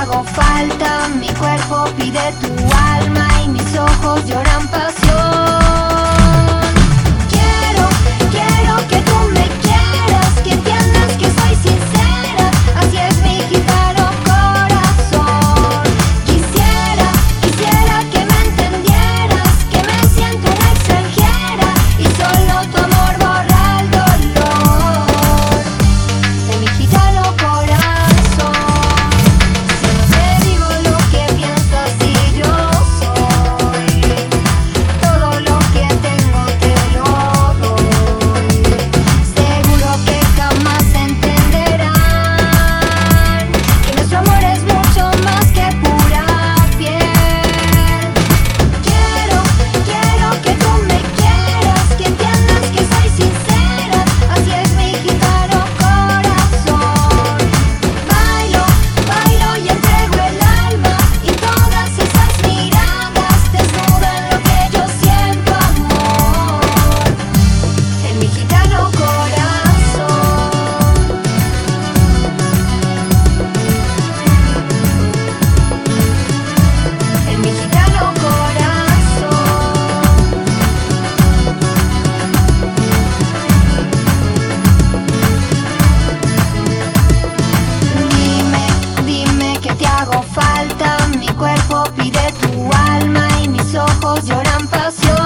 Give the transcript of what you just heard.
hago falta, mi cuerpo pide tu alma y mis ojos lloran pasión. Quiero, quiero que tú me quieras, que entiendas que soy sincera, así es mi gitano corazón. Quisiera, quisiera que me entendieras, que me siento una extranjera y solo tu amor. fantasía